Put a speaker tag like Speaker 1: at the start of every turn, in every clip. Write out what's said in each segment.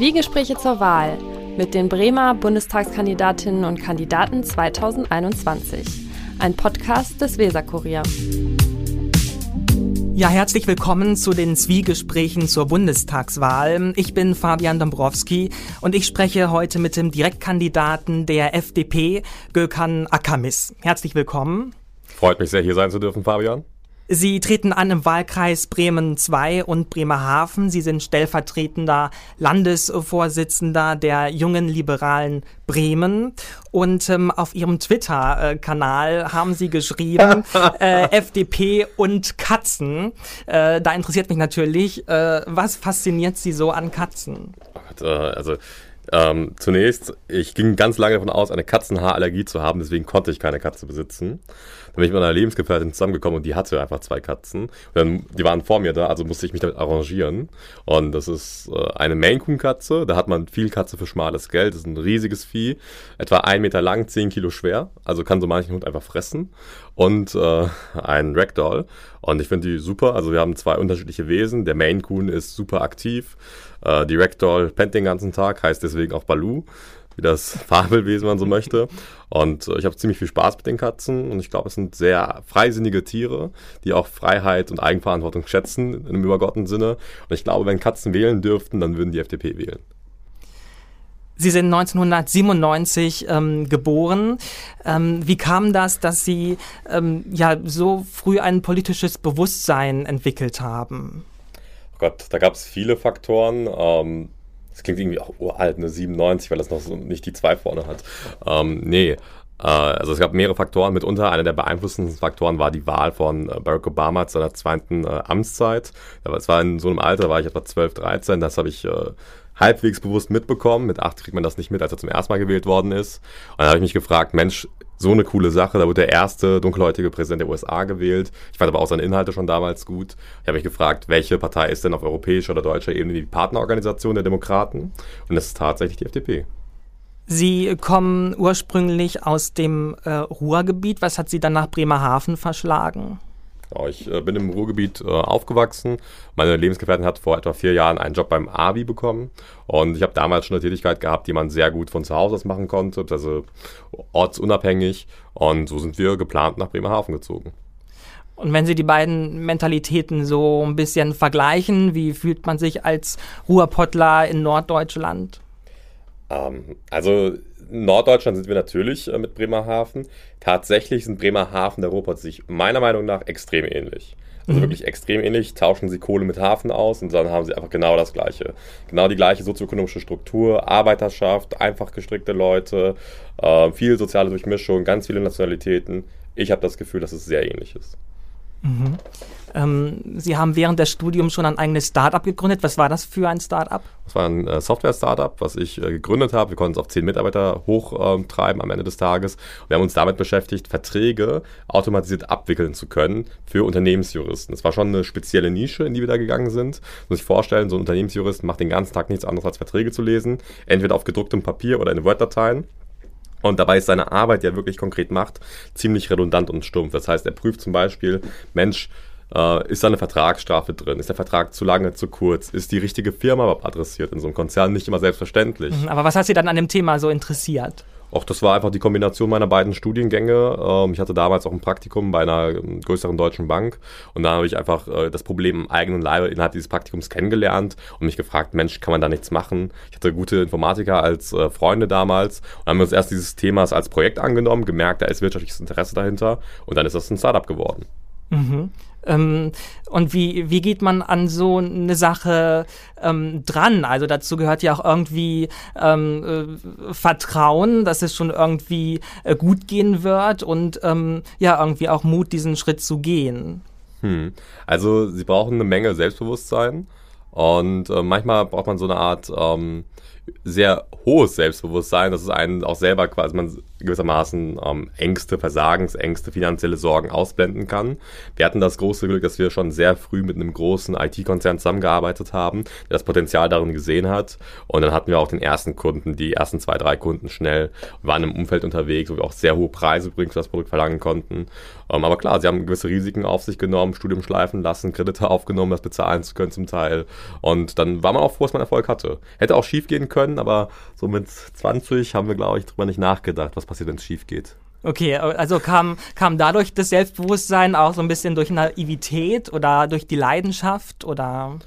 Speaker 1: Zwiegespräche zur Wahl mit den Bremer Bundestagskandidatinnen und Kandidaten 2021. Ein Podcast des Weserkurier.
Speaker 2: Ja, herzlich willkommen zu den Zwiegesprächen zur Bundestagswahl. Ich bin Fabian Dombrowski und ich spreche heute mit dem Direktkandidaten der FDP, Gökhan Akamis. Herzlich willkommen.
Speaker 3: Freut mich sehr, hier sein zu dürfen, Fabian.
Speaker 2: Sie treten an im Wahlkreis Bremen II und Bremerhaven. Sie sind stellvertretender Landesvorsitzender der jungen Liberalen Bremen. Und ähm, auf Ihrem Twitter-Kanal haben Sie geschrieben, äh, FDP und Katzen. Äh, da interessiert mich natürlich, äh, was fasziniert Sie so an Katzen?
Speaker 3: Äh, also ähm, zunächst, ich ging ganz lange davon aus, eine Katzenhaarallergie zu haben, deswegen konnte ich keine Katze besitzen. Dann bin ich mit einer Lebensgefährtin zusammengekommen und die hatte einfach zwei Katzen. Und dann, die waren vor mir da, also musste ich mich damit arrangieren. Und das ist äh, eine Maine Coon Katze. Da hat man viel Katze für schmales Geld. Das ist ein riesiges Vieh. Etwa ein Meter lang, zehn Kilo schwer. Also kann so manchen Hund einfach fressen. Und äh, ein Ragdoll. Und ich finde die super. Also wir haben zwei unterschiedliche Wesen. Der Maine Coon ist super aktiv. Äh, die Ragdoll pennt den ganzen Tag, heißt deswegen auch Baloo wie das Fabelwesen man so möchte. Und äh, ich habe ziemlich viel Spaß mit den Katzen und ich glaube, es sind sehr freisinnige Tiere, die auch Freiheit und Eigenverantwortung schätzen in einem übergottenen Sinne. Und ich glaube, wenn Katzen wählen dürften, dann würden die FDP wählen.
Speaker 2: Sie sind 1997 ähm, geboren. Ähm, wie kam das, dass Sie ähm, ja so früh ein politisches Bewusstsein entwickelt haben?
Speaker 3: Oh Gott, da gab es viele Faktoren. Das klingt irgendwie auch uralt, eine 97, weil das noch so nicht die 2 vorne hat. Ähm, nee. Äh, also es gab mehrere Faktoren. Mitunter einer der beeinflussendsten Faktoren war die Wahl von äh, Barack Obama zu seiner zweiten äh, Amtszeit. Es war in so einem Alter, war ich etwa 12, 13. Das habe ich halbwegs bewusst mitbekommen. Mit 8 kriegt man das nicht mit, als er zum ersten Mal gewählt worden ist. Und dann habe ich mich gefragt, Mensch, so eine coole Sache. Da wurde der erste dunkelhäutige Präsident der USA gewählt. Ich fand aber auch seine Inhalte schon damals gut. Ich habe mich gefragt, welche Partei ist denn auf europäischer oder deutscher Ebene die Partnerorganisation der Demokraten? Und das ist tatsächlich die FDP.
Speaker 2: Sie kommen ursprünglich aus dem äh, Ruhrgebiet. Was hat Sie dann nach Bremerhaven verschlagen?
Speaker 3: Genau, ich äh, bin im Ruhrgebiet äh, aufgewachsen. Meine Lebensgefährtin hat vor etwa vier Jahren einen Job beim AVI bekommen. Und ich habe damals schon eine Tätigkeit gehabt, die man sehr gut von zu Hause aus machen konnte, also ortsunabhängig. Und so sind wir geplant nach Bremerhaven gezogen.
Speaker 2: Und wenn Sie die beiden Mentalitäten so ein bisschen vergleichen, wie fühlt man sich als Ruhrpottler in Norddeutschland?
Speaker 3: Ähm, also in Norddeutschland sind wir natürlich äh, mit Bremerhaven. Tatsächlich sind Bremerhaven der Ruhrpott sich meiner Meinung nach extrem ähnlich. Also mhm. wirklich extrem ähnlich. Tauschen sie Kohle mit Hafen aus und dann haben sie einfach genau das Gleiche. Genau die gleiche sozioökonomische Struktur, Arbeiterschaft, einfach gestrickte Leute, äh, viel soziale Durchmischung, ganz viele Nationalitäten. Ich habe das Gefühl, dass es sehr ähnlich ist.
Speaker 2: Mhm. Ähm, Sie haben während des Studiums schon ein eigenes Startup gegründet. Was war das für ein Startup?
Speaker 3: Das war ein äh, Software-Startup, was ich äh, gegründet habe. Wir konnten es auf zehn Mitarbeiter hochtreiben äh, am Ende des Tages. Wir haben uns damit beschäftigt, Verträge automatisiert abwickeln zu können für Unternehmensjuristen. Das war schon eine spezielle Nische, in die wir da gegangen sind. Muss ich vorstellen, so ein Unternehmensjurist macht den ganzen Tag nichts anderes als Verträge zu lesen, entweder auf gedrucktem Papier oder in Word-Dateien. Und dabei ist seine Arbeit, die er wirklich konkret macht, ziemlich redundant und stumpf. Das heißt, er prüft zum Beispiel, Mensch, äh, ist da eine Vertragsstrafe drin? Ist der Vertrag zu lange, zu kurz? Ist die richtige Firma adressiert in so einem Konzern? Nicht immer selbstverständlich.
Speaker 2: Mhm, aber was hat Sie dann an dem Thema so interessiert?
Speaker 3: Auch das war einfach die Kombination meiner beiden Studiengänge. Ähm, ich hatte damals auch ein Praktikum bei einer ähm, größeren deutschen Bank und da habe ich einfach äh, das Problem im eigenen Leibe innerhalb dieses Praktikums kennengelernt und mich gefragt, Mensch, kann man da nichts machen? Ich hatte gute Informatiker als äh, Freunde damals und haben uns erst dieses Themas als Projekt angenommen, gemerkt, da ist wirtschaftliches Interesse dahinter und dann ist das ein Startup geworden.
Speaker 2: Mhm. Ähm, und wie, wie geht man an so eine Sache ähm, dran? Also dazu gehört ja auch irgendwie ähm, äh, Vertrauen, dass es schon irgendwie äh, gut gehen wird und ähm, ja, irgendwie auch Mut, diesen Schritt zu gehen.
Speaker 3: Hm. Also sie brauchen eine Menge Selbstbewusstsein und äh, manchmal braucht man so eine Art ähm, sehr hohes Selbstbewusstsein, dass es einen auch selber quasi man gewissermaßen ähm, Ängste, Versagensängste, finanzielle Sorgen ausblenden kann. Wir hatten das große Glück, dass wir schon sehr früh mit einem großen IT-Konzern zusammengearbeitet haben, der das Potenzial darin gesehen hat. Und dann hatten wir auch den ersten Kunden, die ersten zwei, drei Kunden schnell. Waren im Umfeld unterwegs, wo wir auch sehr hohe Preise übrigens für das Produkt verlangen konnten. Ähm, aber klar, sie haben gewisse Risiken auf sich genommen, Studium schleifen lassen, Kredite aufgenommen, das bezahlen zu können zum Teil. Und dann war man auch froh, dass man Erfolg hatte. Hätte auch schief gehen können, aber so mit 20 haben wir, glaube ich, drüber nicht nachgedacht, was passiert, wenn es schief geht.
Speaker 2: Okay, also kam, kam dadurch das Selbstbewusstsein auch so ein bisschen durch Naivität oder durch die Leidenschaft oder?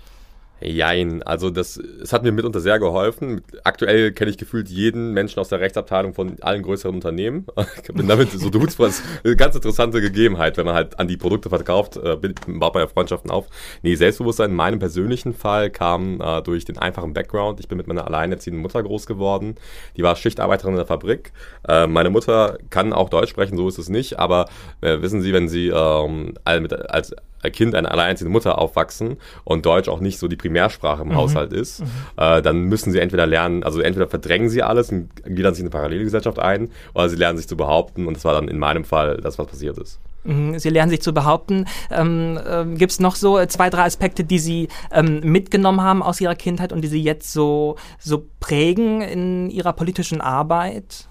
Speaker 3: Jein, also das, es hat mir mitunter sehr geholfen. Aktuell kenne ich gefühlt jeden Menschen aus der Rechtsabteilung von allen größeren Unternehmen. Ich bin damit so Dudes, eine ganz interessante Gegebenheit, wenn man halt an die Produkte verkauft, baut man ja Freundschaften auf. Nee, Selbstbewusstsein in meinem persönlichen Fall kam äh, durch den einfachen Background. Ich bin mit meiner alleinerziehenden Mutter groß geworden. Die war Schichtarbeiterin in der Fabrik. Äh, meine Mutter kann auch Deutsch sprechen, so ist es nicht, aber äh, wissen Sie, wenn Sie ähm, als Kind einer alleinerziehenden Mutter aufwachsen und Deutsch auch nicht so die Primärsprache im mhm. Haushalt ist, mhm. äh, dann müssen sie entweder lernen, also entweder verdrängen sie alles und gliedern sich in eine Parallelgesellschaft ein, oder sie lernen sich zu behaupten und das war dann in meinem Fall das, was passiert ist.
Speaker 2: Mhm, sie lernen sich zu behaupten. Ähm, äh, Gibt es noch so zwei, drei Aspekte, die Sie ähm, mitgenommen haben aus Ihrer Kindheit und die Sie jetzt so, so prägen in Ihrer politischen Arbeit?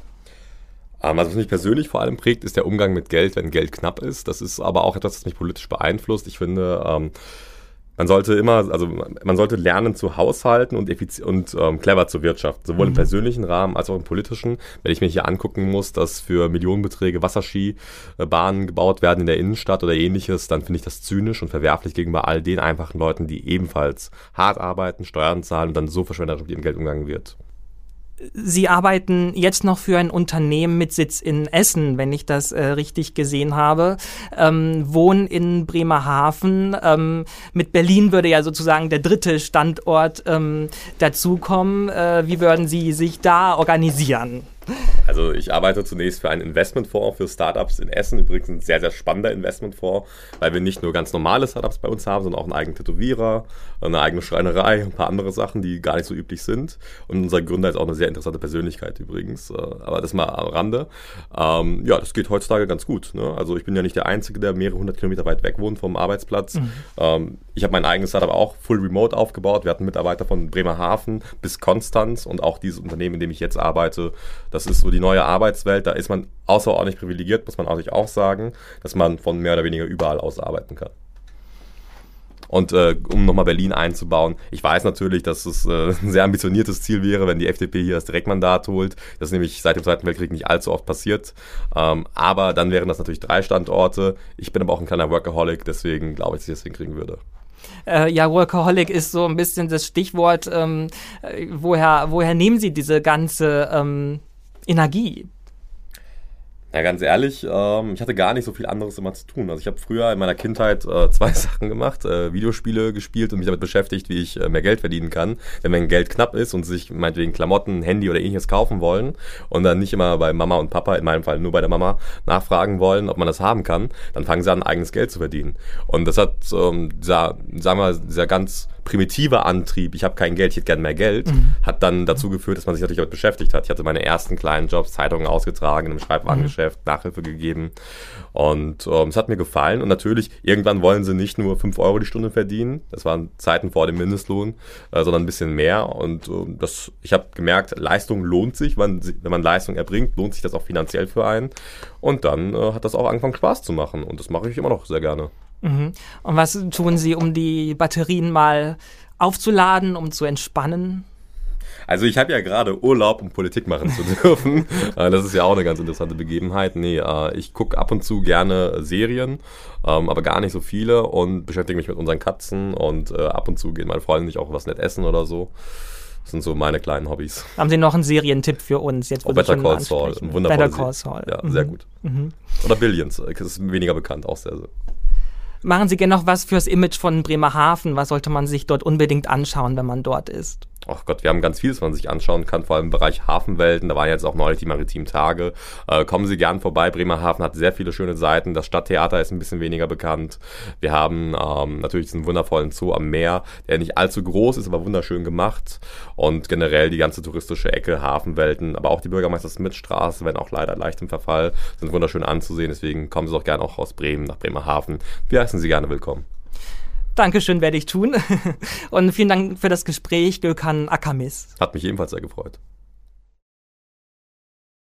Speaker 3: Ähm, also was mich persönlich vor allem prägt, ist der Umgang mit Geld, wenn Geld knapp ist. Das ist aber auch etwas, das mich politisch beeinflusst. Ich finde, ähm, man sollte immer, also man sollte lernen zu haushalten und, und ähm, clever zu wirtschaften, sowohl mhm. im persönlichen Rahmen als auch im politischen. Wenn ich mir hier angucken muss, dass für Millionenbeträge Wasserskibahnen gebaut werden in der Innenstadt oder ähnliches, dann finde ich das zynisch und verwerflich gegenüber all den einfachen Leuten, die ebenfalls hart arbeiten, Steuern zahlen und dann so verschwenderisch mit ihrem Geld umgegangen wird.
Speaker 2: Sie arbeiten jetzt noch für ein Unternehmen mit Sitz in Essen, wenn ich das äh, richtig gesehen habe, ähm, wohnen in Bremerhaven. Ähm, mit Berlin würde ja sozusagen der dritte Standort ähm, dazukommen. Äh, wie würden Sie sich da organisieren?
Speaker 3: Also ich arbeite zunächst für einen Investmentfonds für Startups in Essen. Übrigens ein sehr, sehr spannender Investmentfonds, weil wir nicht nur ganz normale Startups bei uns haben, sondern auch einen eigenen Tätowierer, eine eigene Schreinerei, ein paar andere Sachen, die gar nicht so üblich sind. Und unser Gründer ist auch eine sehr interessante Persönlichkeit übrigens. Äh, aber das mal am Rande. Ähm, ja, das geht heutzutage ganz gut. Ne? Also ich bin ja nicht der Einzige, der mehrere hundert Kilometer weit weg wohnt vom Arbeitsplatz. Mhm. Ähm, ich habe mein eigenes Startup auch full remote aufgebaut. Wir hatten Mitarbeiter von Bremerhaven bis Konstanz und auch dieses Unternehmen, in dem ich jetzt arbeite, das ist so die neue Arbeitswelt. Da ist man außerordentlich privilegiert, muss man sich auch sagen, dass man von mehr oder weniger überall aus arbeiten kann. Und äh, um nochmal Berlin einzubauen, ich weiß natürlich, dass es äh, ein sehr ambitioniertes Ziel wäre, wenn die FDP hier das Direktmandat holt. Das ist nämlich seit dem Zweiten Weltkrieg nicht allzu oft passiert. Ähm, aber dann wären das natürlich drei Standorte. Ich bin aber auch ein kleiner Workaholic, deswegen glaube ich, dass ich das hinkriegen würde.
Speaker 2: Äh, ja, Workaholic ist so ein bisschen das Stichwort. Ähm, äh, woher, woher nehmen Sie diese ganze ähm, Energie?
Speaker 3: Ja, ganz ehrlich, ähm, ich hatte gar nicht so viel anderes immer zu tun. Also ich habe früher in meiner Kindheit äh, zwei Sachen gemacht, äh, Videospiele gespielt und mich damit beschäftigt, wie ich äh, mehr Geld verdienen kann. Denn wenn Geld knapp ist und sich meinetwegen Klamotten, Handy oder ähnliches kaufen wollen und dann nicht immer bei Mama und Papa, in meinem Fall nur bei der Mama, nachfragen wollen, ob man das haben kann, dann fangen sie an, eigenes Geld zu verdienen. Und das hat, ähm, dieser, sagen wir, dieser ganz primitive Antrieb, ich habe kein Geld, ich hätte gerne mehr Geld, mhm. hat dann dazu geführt, dass man sich natürlich damit beschäftigt hat. Ich hatte meine ersten kleinen Jobs, Zeitungen ausgetragen, im Schreibwarengeschäft, mhm. Nachhilfe gegeben und ähm, es hat mir gefallen und natürlich, irgendwann wollen sie nicht nur 5 Euro die Stunde verdienen, das waren Zeiten vor dem Mindestlohn, äh, sondern ein bisschen mehr und äh, das, ich habe gemerkt, Leistung lohnt sich, wenn, wenn man Leistung erbringt, lohnt sich das auch finanziell für einen und dann äh, hat das auch angefangen Spaß zu machen und das mache ich immer noch sehr gerne.
Speaker 2: Mhm. Und was tun Sie, um die Batterien mal aufzuladen, um zu entspannen?
Speaker 3: Also ich habe ja gerade Urlaub, um Politik machen zu dürfen. Äh, das ist ja auch eine ganz interessante Begebenheit. Nee, äh, ich gucke ab und zu gerne Serien, ähm, aber gar nicht so viele und beschäftige mich mit unseren Katzen und äh, ab und zu gehen meine Freunde nicht auch was nett essen oder so. Das sind so meine kleinen Hobbys.
Speaker 2: Haben Sie noch einen Serientipp für uns?
Speaker 3: Jetzt, oh, Better Call Saul.
Speaker 2: Better Call Saul.
Speaker 3: Ja, mhm. sehr gut. Mhm. Oder Billions. Das ist weniger bekannt, auch sehr, sehr.
Speaker 2: Machen Sie gerne noch was fürs Image von Bremerhaven? Was sollte man sich dort unbedingt anschauen, wenn man dort ist?
Speaker 3: Ach Gott, wir haben ganz vieles, was man sich anschauen kann, vor allem im Bereich Hafenwelten. Da waren jetzt auch neulich die maritimen Tage. Äh, kommen Sie gern vorbei. Bremerhaven hat sehr viele schöne Seiten. Das Stadttheater ist ein bisschen weniger bekannt. Wir haben ähm, natürlich diesen wundervollen Zoo am Meer, der nicht allzu groß ist, aber wunderschön gemacht. Und generell die ganze touristische Ecke, Hafenwelten, aber auch die Bürgermeisters-Smith-Straße, wenn auch leider leicht im Verfall, sind wunderschön anzusehen. Deswegen kommen Sie auch gerne auch aus Bremen nach Bremerhaven. Wir heißen Sie gerne willkommen.
Speaker 2: Dankeschön, werde ich tun. Und vielen Dank für das Gespräch, Gökhan Akamis.
Speaker 3: Hat mich ebenfalls sehr gefreut.